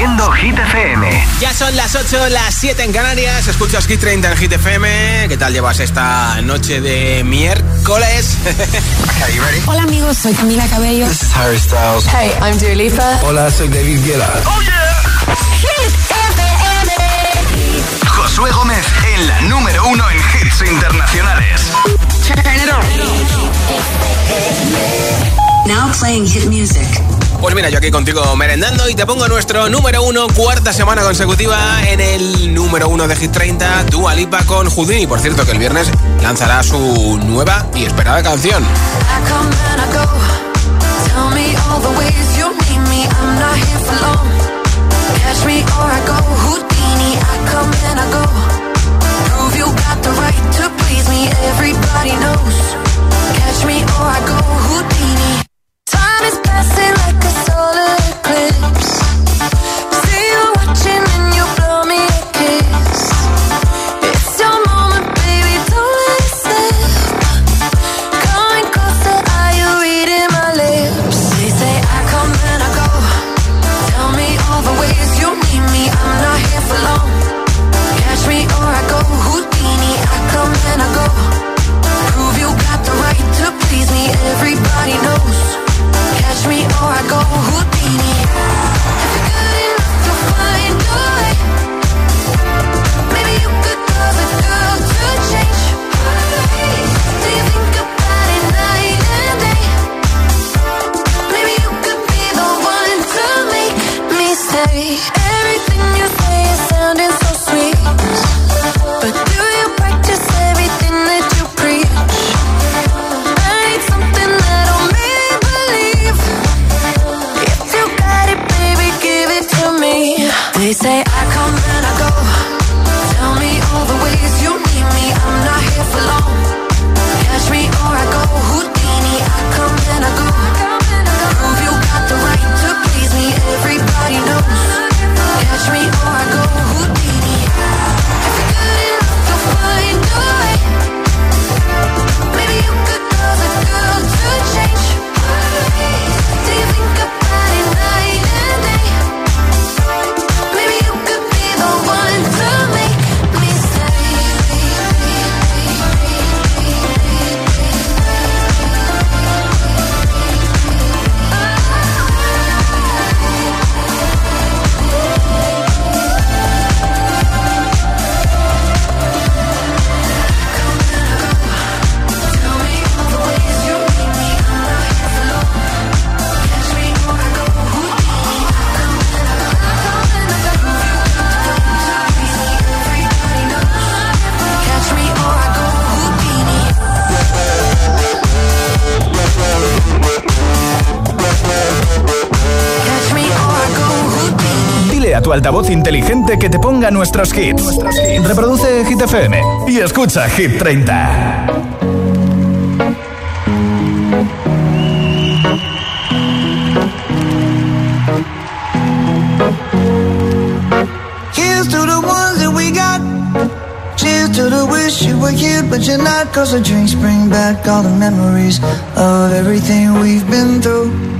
haciendo Hit FM. Ya son las 8, las 7 en Canarias. Escuchas Hit 30 en Hit FM. ¿Qué tal llevas esta noche de miércoles? Hola amigos, soy Camila Cabello. This is Harry Styles. Hey, I'm Dua Lipa. Hola, soy David Guetta. Oh yeah. Hit FM. Josué Gómez en la número uno en hits internacionales. Turn it on. Now playing hit music. Pues mira, yo aquí contigo merendando y te pongo nuestro número uno, cuarta semana consecutiva en el número uno de Hit 30, Dua Lipa con Houdini. Por cierto, que el viernes lanzará su nueva y esperada canción. Catch me or I go. Houdini, is passing like a solar eclipse. See you watching tu altavoz inteligente que te ponga nuestros hits. Reproduce Hit FM y escucha Hit 30. Here's to the ones that we got. Cheers to the wish you were here, but you're not. Cause the drinks bring back all the memories of everything we've been through.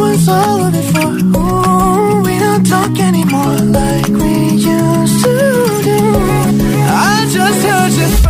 been solo before. Ooh, we don't talk anymore like we used to do. I just heard you.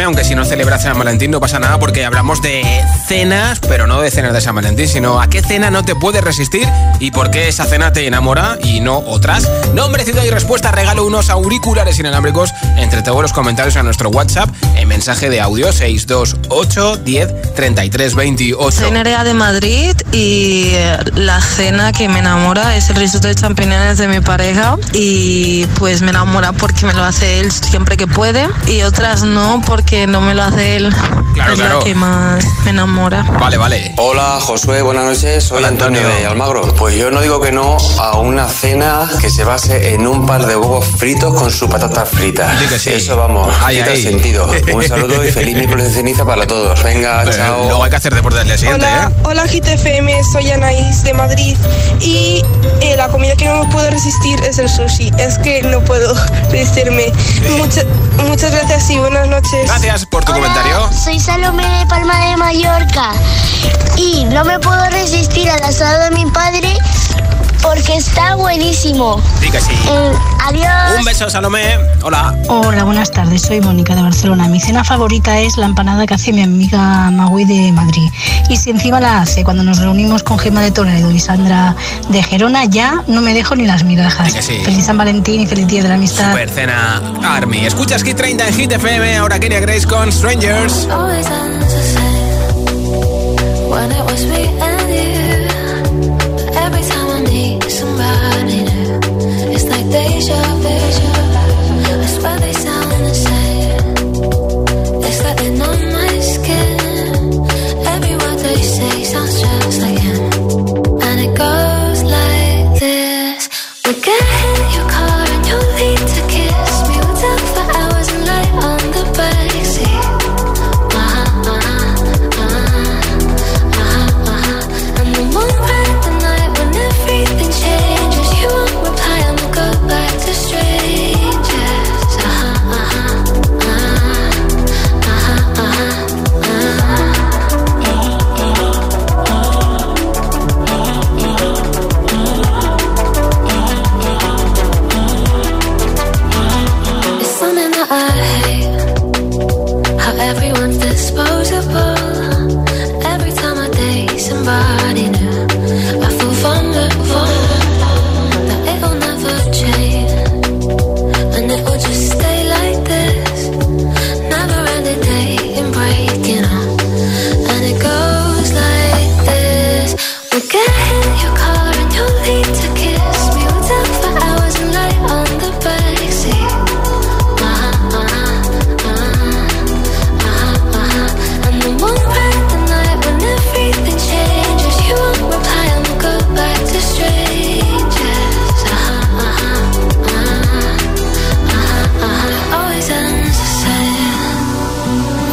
FM, aunque si no celebras San Valentín no pasa nada porque hablamos de cenas, pero no de cenas de San Valentín, sino a qué cena no te puedes resistir y por qué esa cena te enamora y no otras. Nombre, ciudad y respuesta, regalo unos auriculares inalámbricos entre todos los comentarios a nuestro WhatsApp en mensaje de audio 628 10 33 28. Soy Nerea de Madrid y eh, la cena que me enamora es el risotto de champiñones de mi pareja y pues me enamora porque me lo hace él siempre que puede y otras no porque no me lo hace él. Claro, es claro. la que más me enamora. Vale, vale. Hola Josué, buenas noches, soy Hola, Antonio. Antonio. de Almagro. Pues yo no digo que no a una cena que se base en un par de huevos fritos con su patata frita. Que sí. Eso vamos, Ay, quita ay. sentido. Un saludo y feliz miércoles de ceniza para todos. Venga, Pero chao. Luego hay que hacer deporte del día siguiente, Hola, ¿eh? hola GTFM, soy Anaís de Madrid y eh, la comida que no me puedo resistir es el sushi. Es que no puedo resistirme. Mucha- muchas gracias y buenas noches. Gracias por tu comentario. Soy Salomé de Palma de Mallorca y no me puedo resistir al asado de mi padre porque está buenísimo. Di que sí. Eh, adiós. Un beso, Salomé. Hola. Hola, buenas tardes. Soy Mónica de Barcelona. Mi cena favorita es la empanada que hace mi amiga Magui de Madrid. Y si encima la hace cuando nos reunimos con Gemma de Toledo y Sandra de Gerona, ya no me dejo ni las migajas. Sí que sí. Feliz San Valentín y feliz Día de la Amistad. Super cena Army. Escuchas Hit 30 en Hit FM. Ahora Kenia Grace con Strangers. Always ends the same when it was me and you. Deja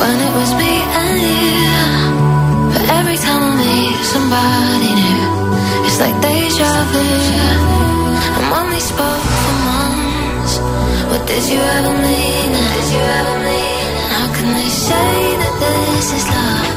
when it was me and you. But every time I meet somebody new, it's like deja vu. And when we spoke for months, what did you ever mean? Did you ever mean? How can they say that this is love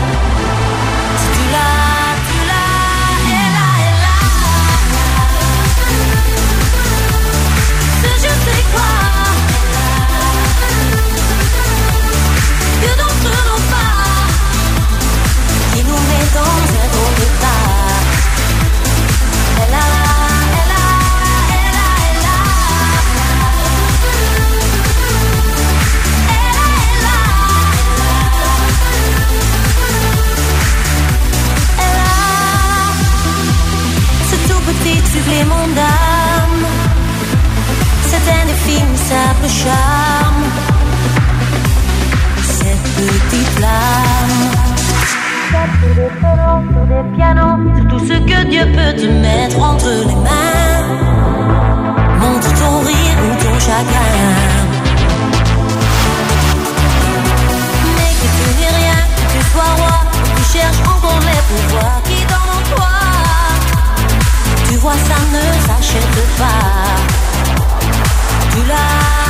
Ce que Dieu peut te mettre entre les mains. Montre ton rire ou ton chagrin. Mais que tu n'es rien, que tu sois roi, tu cherches encore les pouvoirs qui dorment en toi. Tu vois, ça ne s'achète pas. Tu l'as,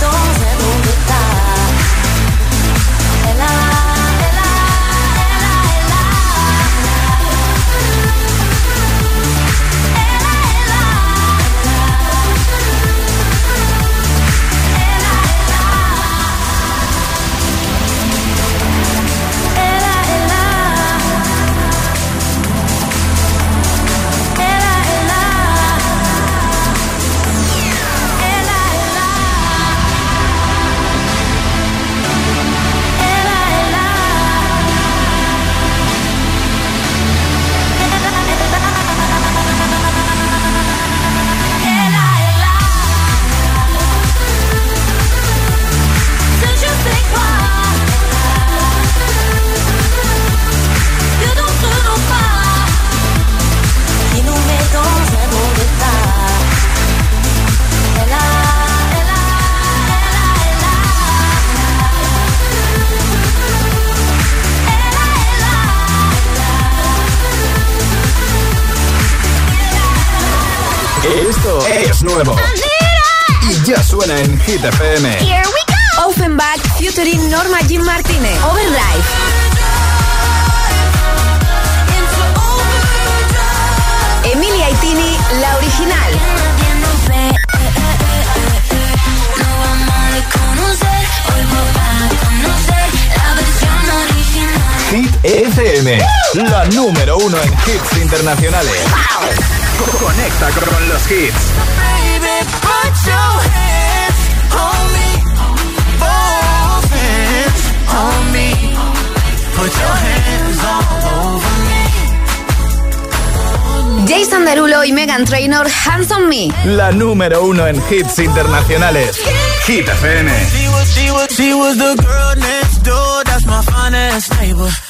don't Nuevo. Y ya suena en Hit FM. Here we go. Offenbach featuring Norma Jean Martínez. Overdrive. Emilia Itini, la original. Hit FM, la número uno en hits internacionales. Conecta con los hits. Jason Derulo y Megan Trainor, Hands on Me. La número uno en hits internacionales. Hit FM.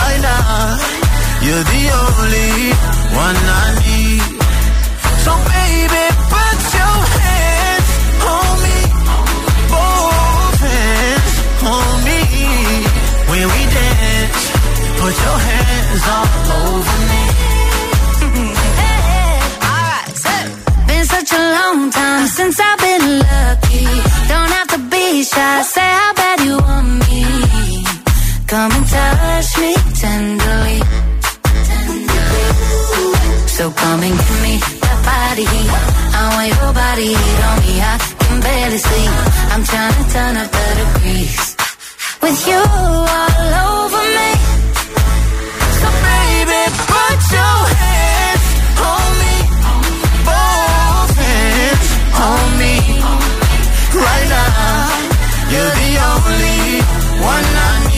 Right now, you're the only one I need. So baby, put your hands on me. Both hands on me. When we dance, put your hands all over me. Been such a long time since I've been lucky. Don't have to be shy. Say how Come and touch me tenderly. So come and give me that body heat. I want your body heat on me. I can barely sleep. I'm trying to turn up the degrees. With you all over me. So baby, put your hands on me. Both hands on me. Right now, you're the only one I need.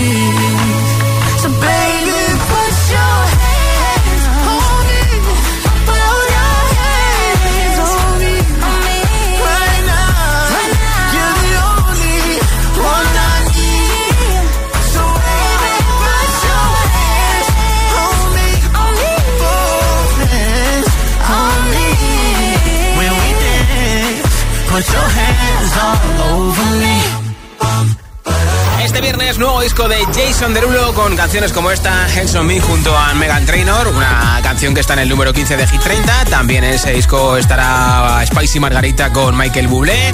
Viernes nuevo disco de Jason Derulo con canciones como esta, Hands on Me junto a Megan Trainor, una canción que está en el número 15 de Hit 30. También en ese disco estará Spicy Margarita con Michael Bublé,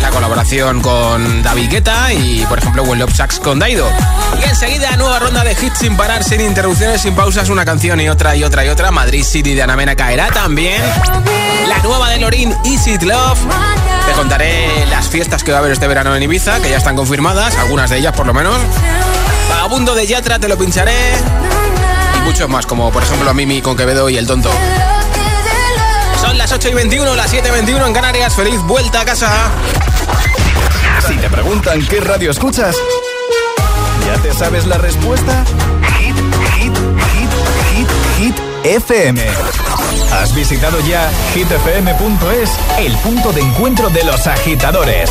la colaboración con David Guetta y por ejemplo Well Love Sax con Daido. Y enseguida nueva ronda de hits sin parar, sin interrupciones, sin pausas, una canción y otra y otra y otra. Madrid City de Anamena caerá también. La nueva de Lorin, Easy Love. Te contaré las fiestas que va a haber este verano en Ibiza, que ya están confirmadas, algunas de ellas por lo menos. Vagabundo de Yatra te lo pincharé. Y muchos más, como por ejemplo Mimi con Quevedo y El Tonto. Son las 8 y 21, las 7 y 21 en Canarias. Feliz vuelta a casa. Si te preguntan qué radio escuchas, ¿ya te sabes la respuesta? Hit, hit, hit, hit, hit, FM. ¿Has visitado ya hitfm.es, el punto de encuentro de los agitadores?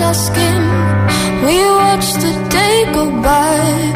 our skin. We watch the day go by,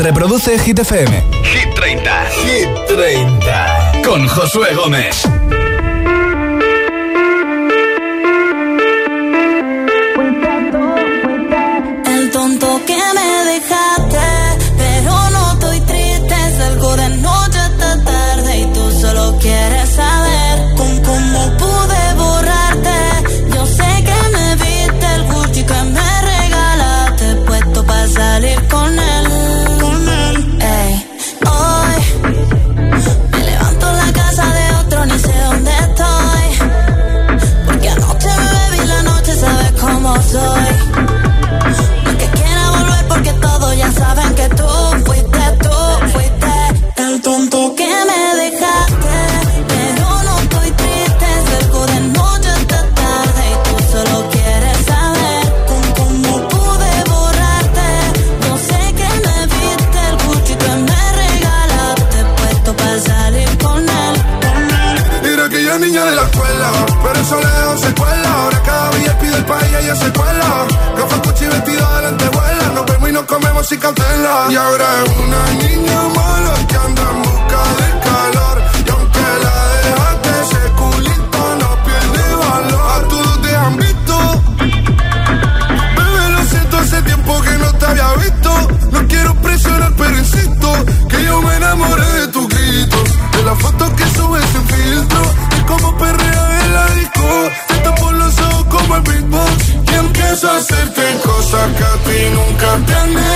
Reproduce Hit FM. Hit 30. Hit 30. Con Josué Gómez. secuela. Gafas, coche y vestido adelante vuela. Nos vemos y nos comemos sin cautela. Y ahora es una niña mala que anda en busca del calor. Y aunque la dejaste, ese culito no pierde valor. A todos te han visto. Bebé, lo siento, hace tiempo que no te había visto. No quiero presionar, pero insisto. Que yo me enamoré de tus gritos. De las fotos que subes sin filtro. Y como perrea en la disco a hacerte cosas que a ti nunca te han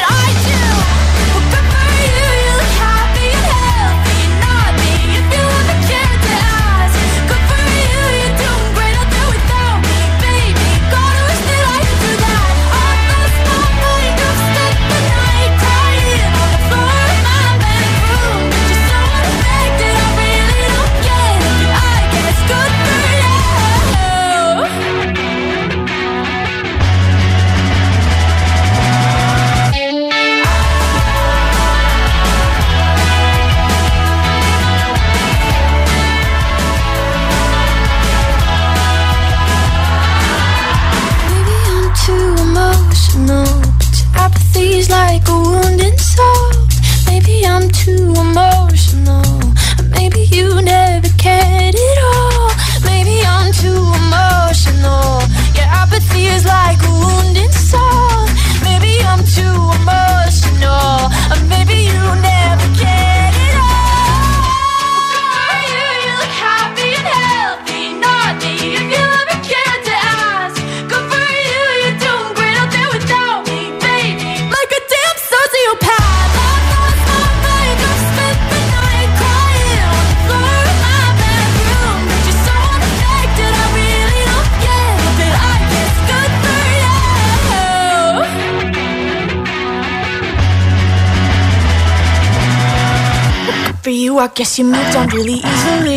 emotional, maybe you never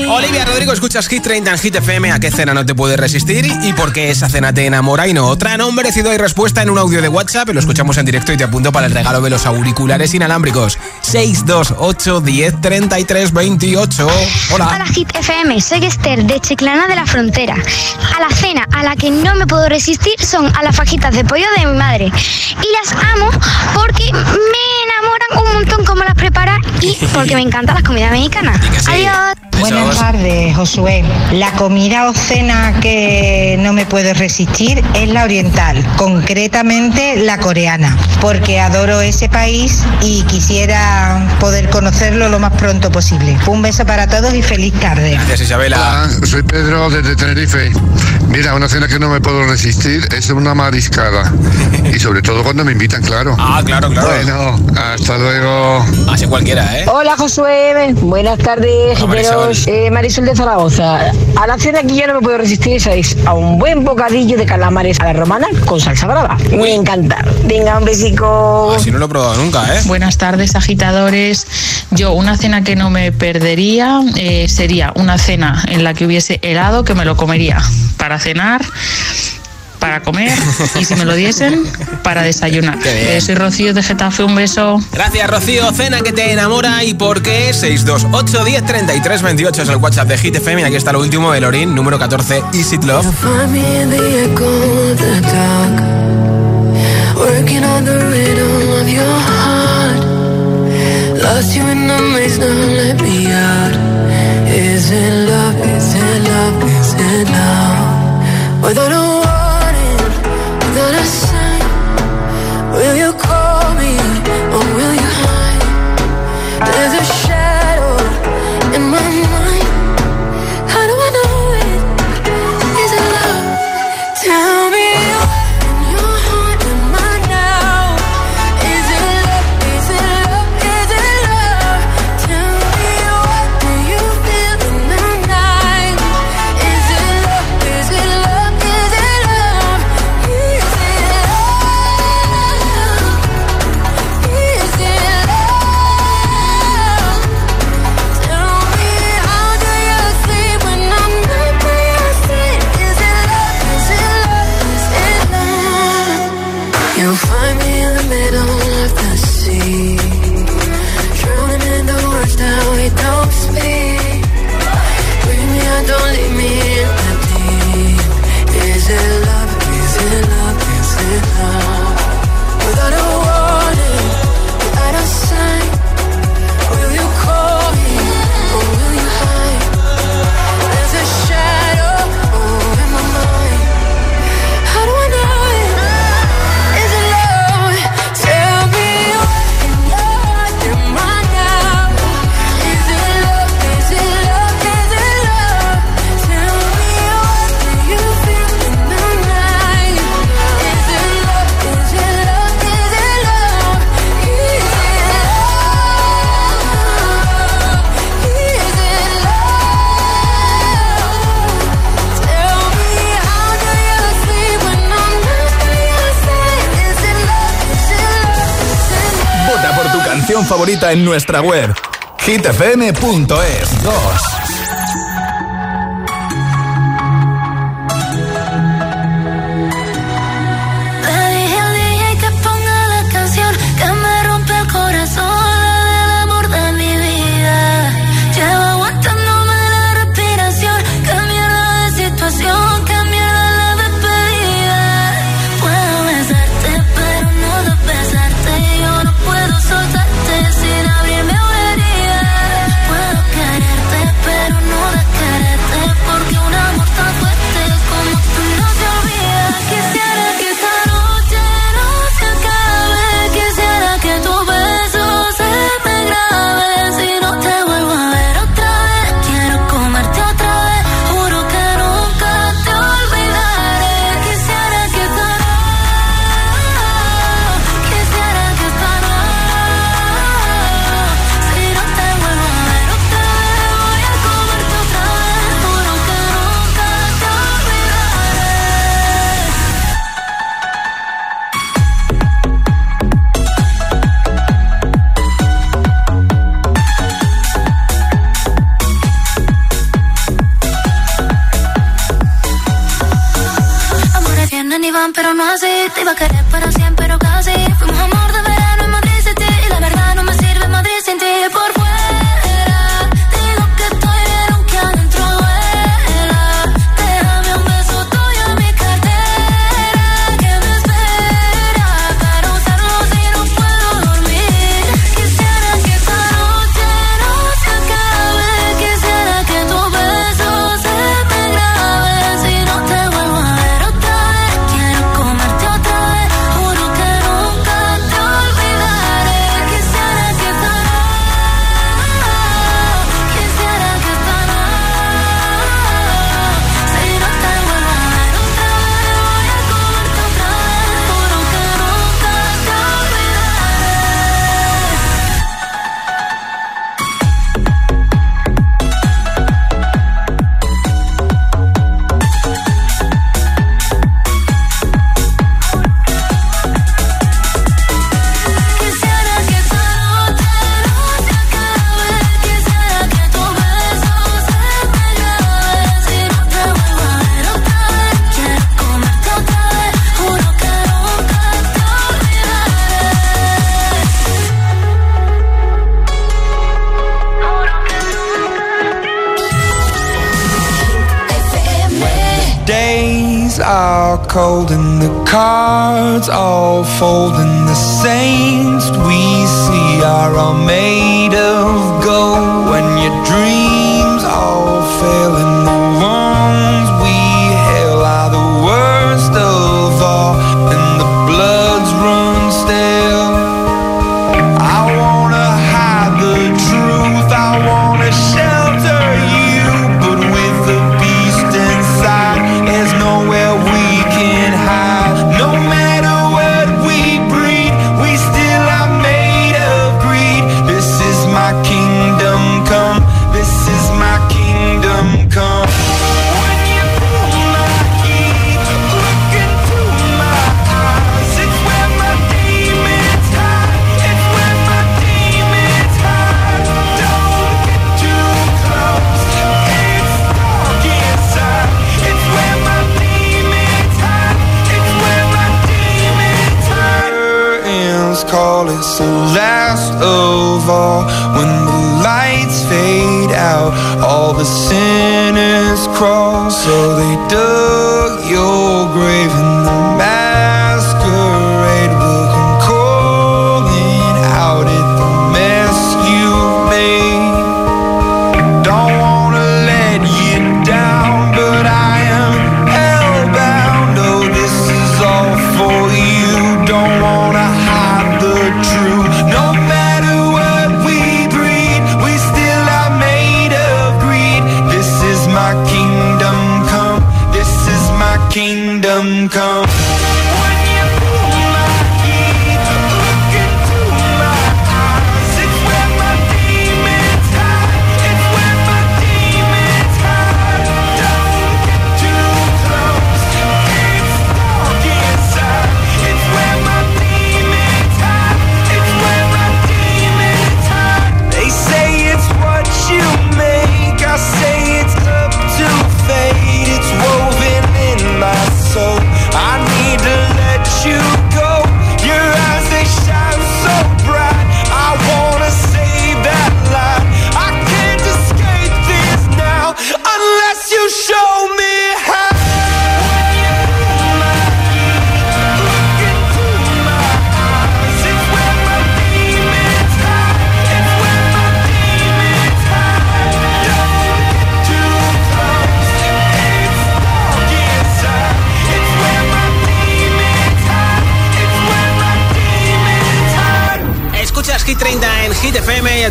Olivia Rodrigo, escuchas Hit 30 en Hit FM. ¿A qué cena no te puedes resistir? ¿Y por qué esa cena te enamora y no otra? Nombre, ciudad y respuesta en un audio de WhatsApp. Lo escuchamos en directo y te apunto para el regalo de los auriculares inalámbricos. 628 10 33 28. Hola. Hola Hit FM, soy Esther de Chiclana de la Frontera. A la cena a la que no me puedo resistir son a las fajitas de pollo de mi madre. Y las amo porque me enamoran un montón cómo las prepara y porque me encantan las comidas mexicanas. Adiós. Buenas tardes, Josué. La comida o cena que no me puedo resistir es la oriental, concretamente la coreana, porque adoro ese país y quisiera poder conocerlo lo más pronto posible. Un beso para todos y feliz tarde. Gracias, Isabela. Hola, soy Pedro desde Tenerife. Mira, una cena que no me puedo resistir es una mariscada. Y sobre todo cuando me invitan, claro. Ah, claro, claro. Bueno, hasta luego. Así cualquiera, ¿eh? Hola Josué, buenas tardes. Marisol. Eh, Marisol de Zaragoza. A la cena que yo no me puedo resistir es a un buen bocadillo de calamares a la romana con salsa brava. Me encanta. Venga, un besico. Si no lo he probado nunca, ¿eh? Buenas tardes, agitadores. Yo, una cena que no me perdería eh, sería una cena en la que hubiese helado, que me lo comería para cenar, para comer y si me lo diesen, para desayunar. Eh, soy Rocío de Getafe, un beso. Gracias, Rocío. Cena que te enamora y por qué 628 10 33 28 es el WhatsApp de Hit FM. Y aquí está lo último de Lorin, número 14, Is It Love. Working on the rhythm of your heart Lost you in the maze, now let me out Is it love, is it love, is it love Without a en nuestra web hitfm.es 2. no así, te iba a querer para siempre unfolding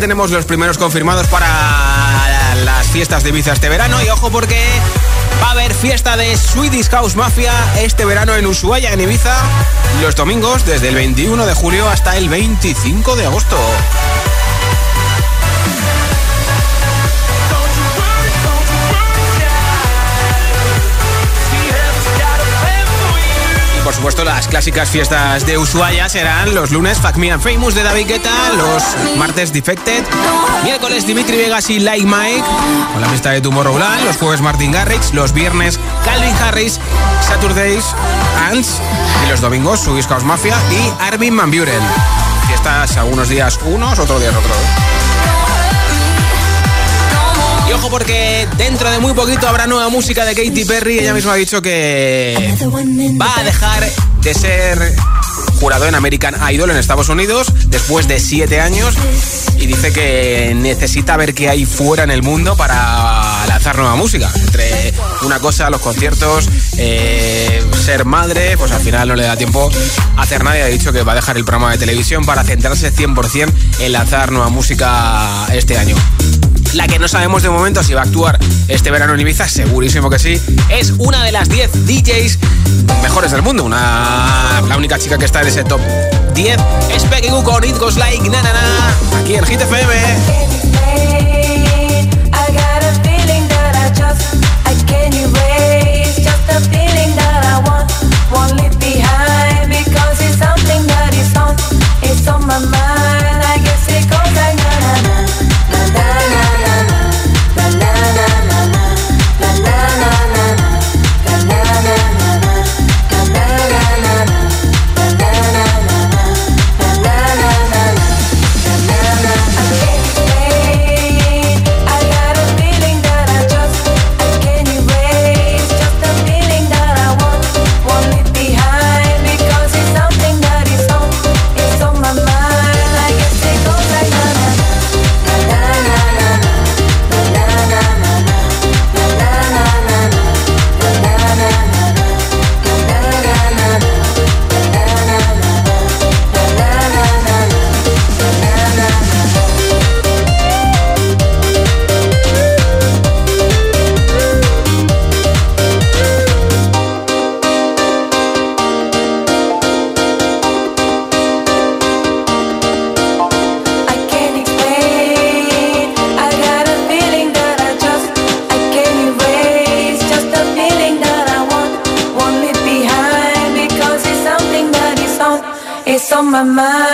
tenemos los primeros confirmados para las fiestas de Ibiza este verano. Y ojo porque va a haber fiesta de Swedish House Mafia este verano en Ushuaia, en Ibiza, los domingos desde el 21 de julio hasta el 25 de agosto. Por supuesto, las clásicas fiestas de Ushuaia serán los lunes Fuck Me and Famous de David Guetta, los martes Defected, miércoles Dimitri Vegas y Like Mike, con la fiesta de Tomorrowland, los jueves Martin Garrix, los viernes Calvin Harris, Saturdays Ants y los domingos Swedish House Mafia y Armin Van Buren. Fiestas algunos días unos, otros días otros. Ojo porque dentro de muy poquito habrá nueva música de Katy Perry. Ella misma ha dicho que va a dejar de ser jurado en American Idol en Estados Unidos después de siete años y dice que necesita ver qué hay fuera en el mundo para lanzar nueva música. Entre una cosa, los conciertos, eh, ser madre, pues al final no le da tiempo a hacer nada y ha dicho que va a dejar el programa de televisión para centrarse 100% en lanzar nueva música este año. La que no sabemos de momento si va a actuar este verano en Ibiza, segurísimo que sí, es una de las 10 DJs mejores del mundo. Una, la única chica que está en ese top 10 es Peggy Goo con It Like Na Na Na, aquí en Hit FM. My mind.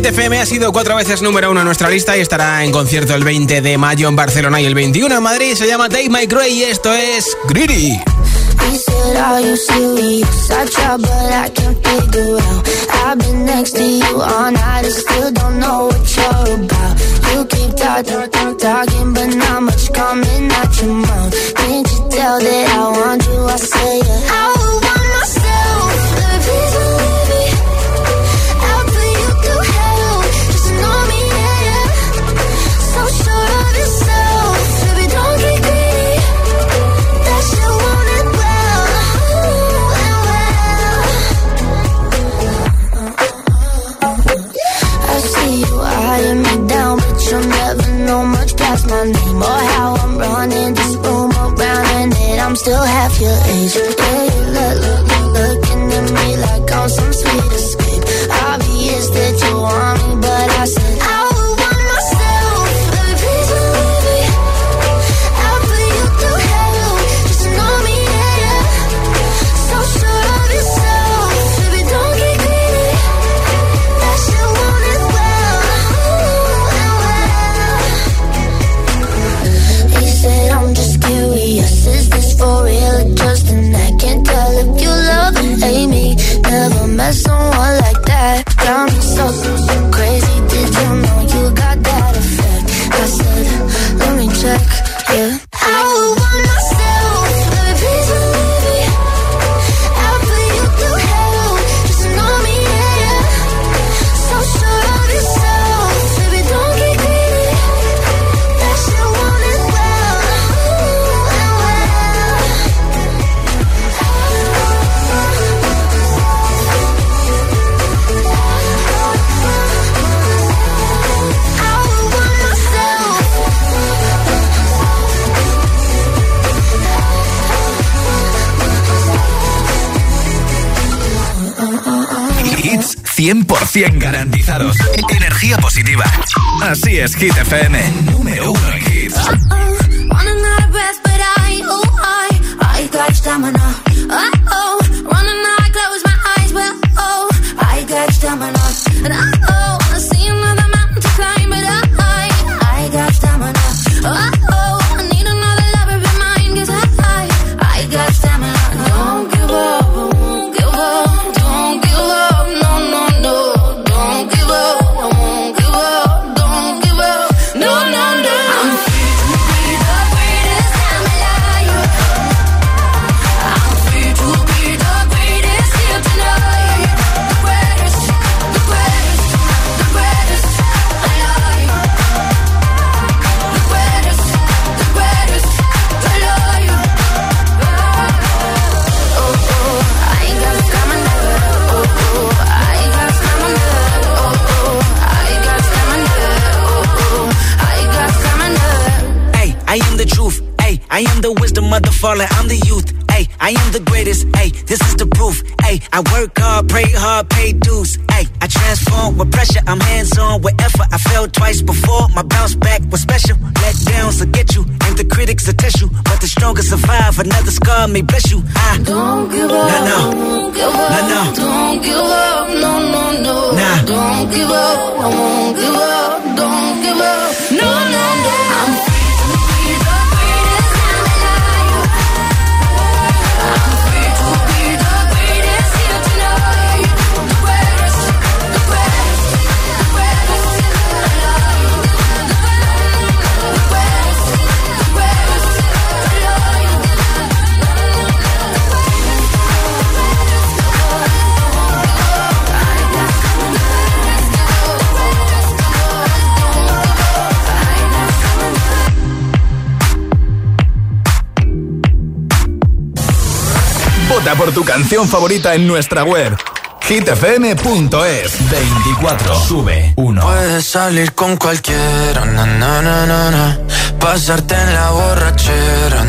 Hit 30 en Hit FM ha sido cuatro veces número uno en nuestra lista y estará en concierto el 20 de mayo en Barcelona y el 21 en Madrid. Se llama Take My Gray y esto es Greedy. Know much past my name or how I'm running this room around and it. I'm still half your age. 100% garantizados. Energía positiva. Así es, Hit FM. The wisdom of the fallen. I'm the youth. Hey, I am the greatest. Hey, this is the proof. Hey, I work hard, pray hard, pay dues. Hey, I transform with pressure. I'm hands on with effort. I fell twice before. My bounce back was special. Let downs will get you, and the critics will test you. But the strongest survive. Another scar may bless you. I Don't give up. No, no. Won't give up. No, no. Don't give up. No, no, no. Nah. Don't give up. I won't give up. Por tu canción favorita en nuestra web. hitfm.es 24. Sube 1. Puedes salir con cualquiera, pasarte en la borrachera,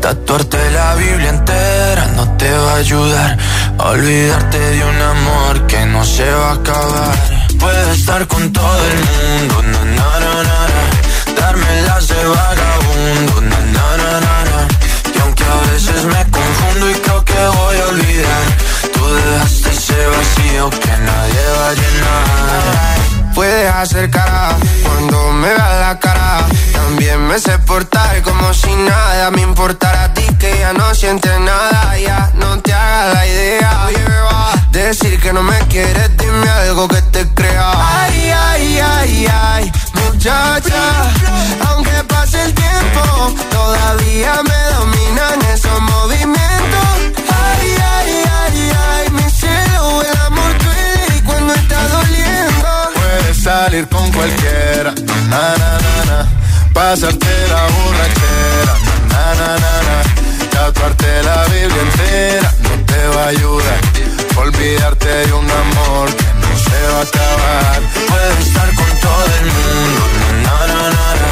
tatuarte la Biblia entera no te va a ayudar a olvidarte de un amor que no se va a acabar. Puedes estar con todo el mundo, darme las de vagabundo, ese vacío que nadie va a llenar. Puedes hacer cara cuando me veas la cara. También me sé portar como si nada me importara a ti que ya no sientes nada. Ya no te hagas la idea. Decir que no me quieres, dime Pasarte la borrachera, na, na, na, na. Tatuarte la Biblia entera no te va a ayudar. Olvidarte de un amor que no se va a acabar. Puedes estar con todo el mundo, na, na, na, na.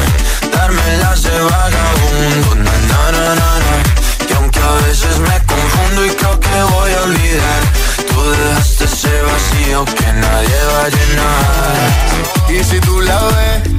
Darme las de vagabundo, na, na, na, na, na. Que aunque a veces me confundo y creo que voy a olvidar, tú dejaste ese vacío que nadie va a llenar. Y si tú la ves,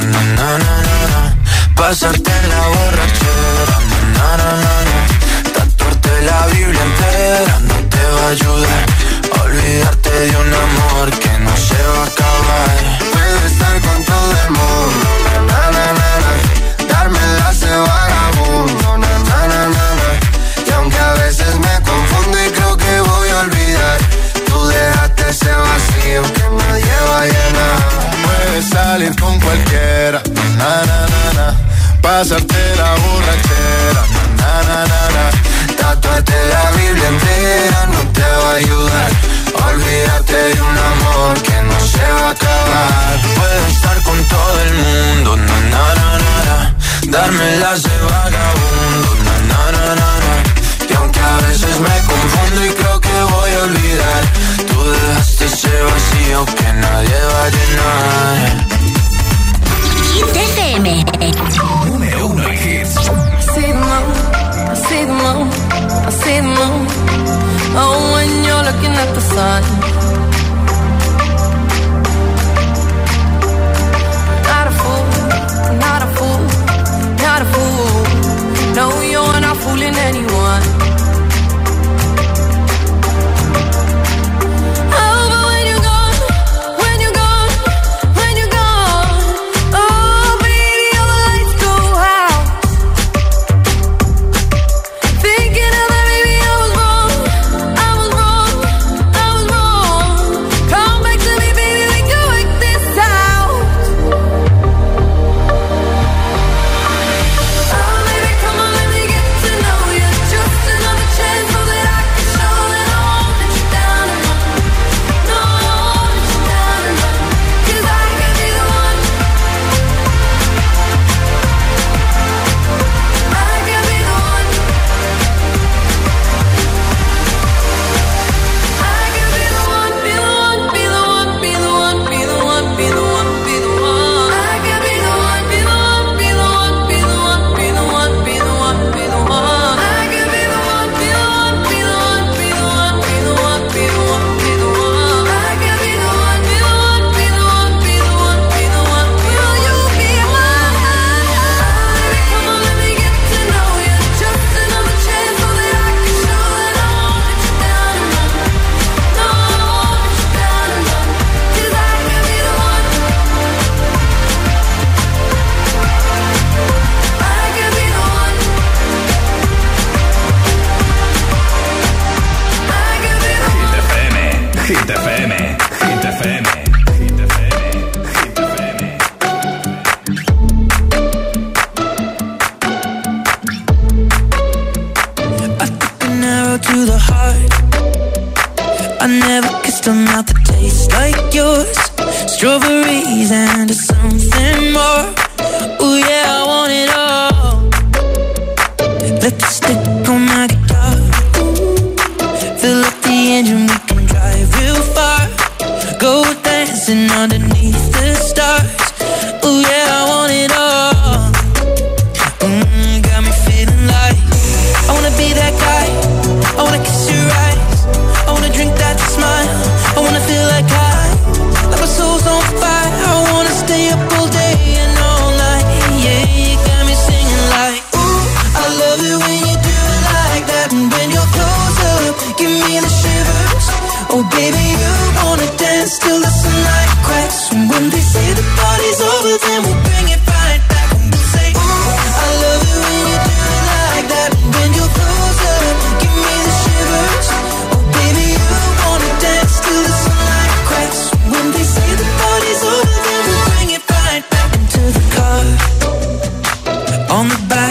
na, na, na, na, na. Pasarte en la borrachera, na, na, na, na. Tatuarte la Biblia entera no te va a ayudar. Olvidarte de un amor que no se va a acabar. Puedo estar con todo el mundo, na, na, na, na. darme de vagabundo, na, na, na, na, y aunque a veces me confundo y creo que voy a olvidar, tú dejaste ese vacío. Salir con cualquiera, na, na, na, na. Pasarte la borrachera, na, na, na, na. Tatuarte la Biblia entera no te va a ayudar. Olvídate de un amor que no se va a acabar. Puedo estar con todo el mundo, na, na, na, na. Darme las de vagabundo, na, na, na, na, na. Y aunque a veces me confundo y creo olvidar, tú dejaste ese vacío que nadie va a llenar. Hit FM. Número uno en hits. see the moon, I see the moon, I see the moon. Oh, when you're looking at the sun. Not a fool, not a fool, not a fool. No, you're not fooling anyone.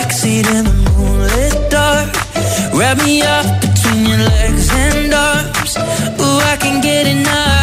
backseat in the moonlit dark. Wrap me up between your legs and arms. Ooh, I can get enough.